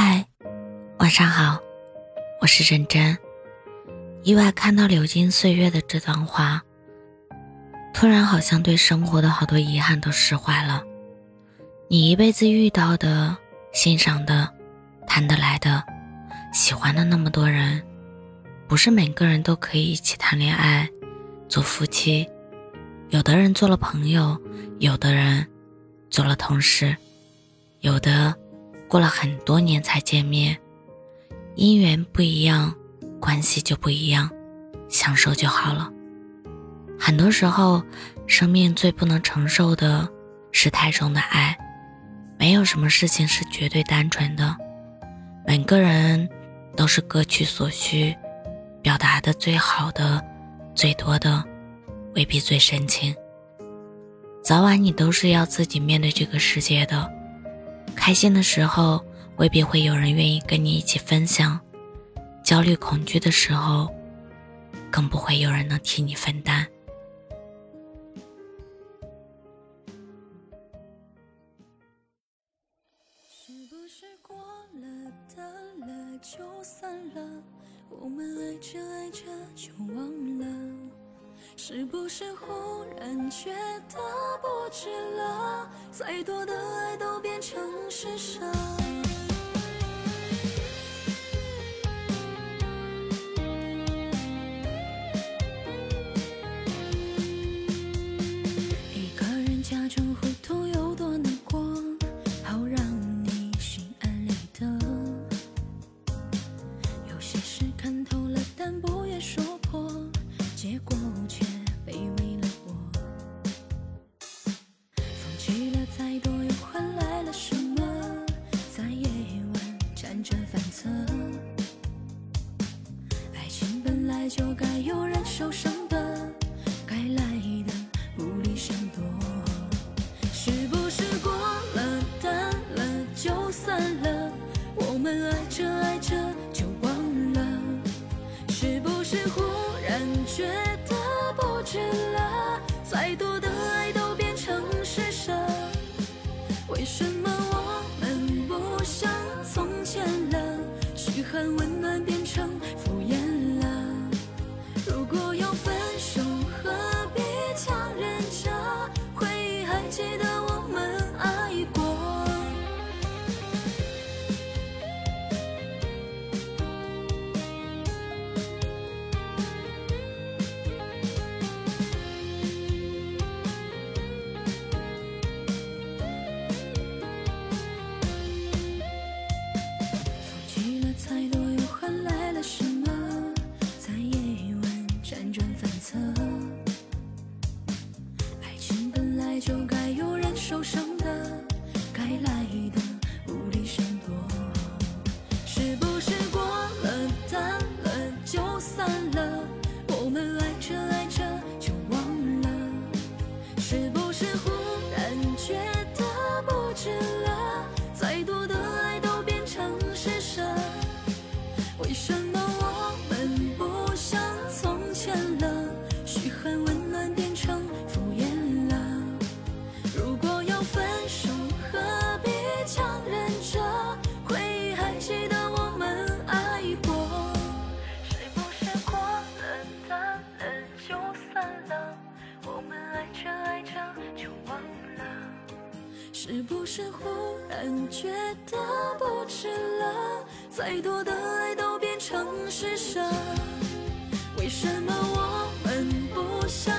嗨，晚上好，我是真真。意外看到流金岁月的这段话，突然好像对生活的好多遗憾都释怀了。你一辈子遇到的、欣赏的、谈得来的、喜欢的那么多人，不是每个人都可以一起谈恋爱、做夫妻。有的人做了朋友，有的人做了同事，有的。过了很多年才见面，姻缘不一样，关系就不一样，享受就好了。很多时候，生命最不能承受的是太重的爱。没有什么事情是绝对单纯的，每个人都是各取所需，表达的最好的、最多的，未必最深情。早晚你都是要自己面对这个世界的。开心的时候，未必会有人愿意跟你一起分享；焦虑、恐惧的时候，更不会有人能替你分担。是不是过了的了就散了？我们爱着爱着就忘了？是不是忽然觉得不值了？再多的爱都变成施舍。就该有人受伤的，该来的不理想多。是不是过了淡了就散了？我们爱着爱着就忘了。是不是忽然觉得不值了？再多的爱都变成施舍。为什么记得是是不是忽然觉得不值了？再多的爱都变成施舍。为什么我们不像？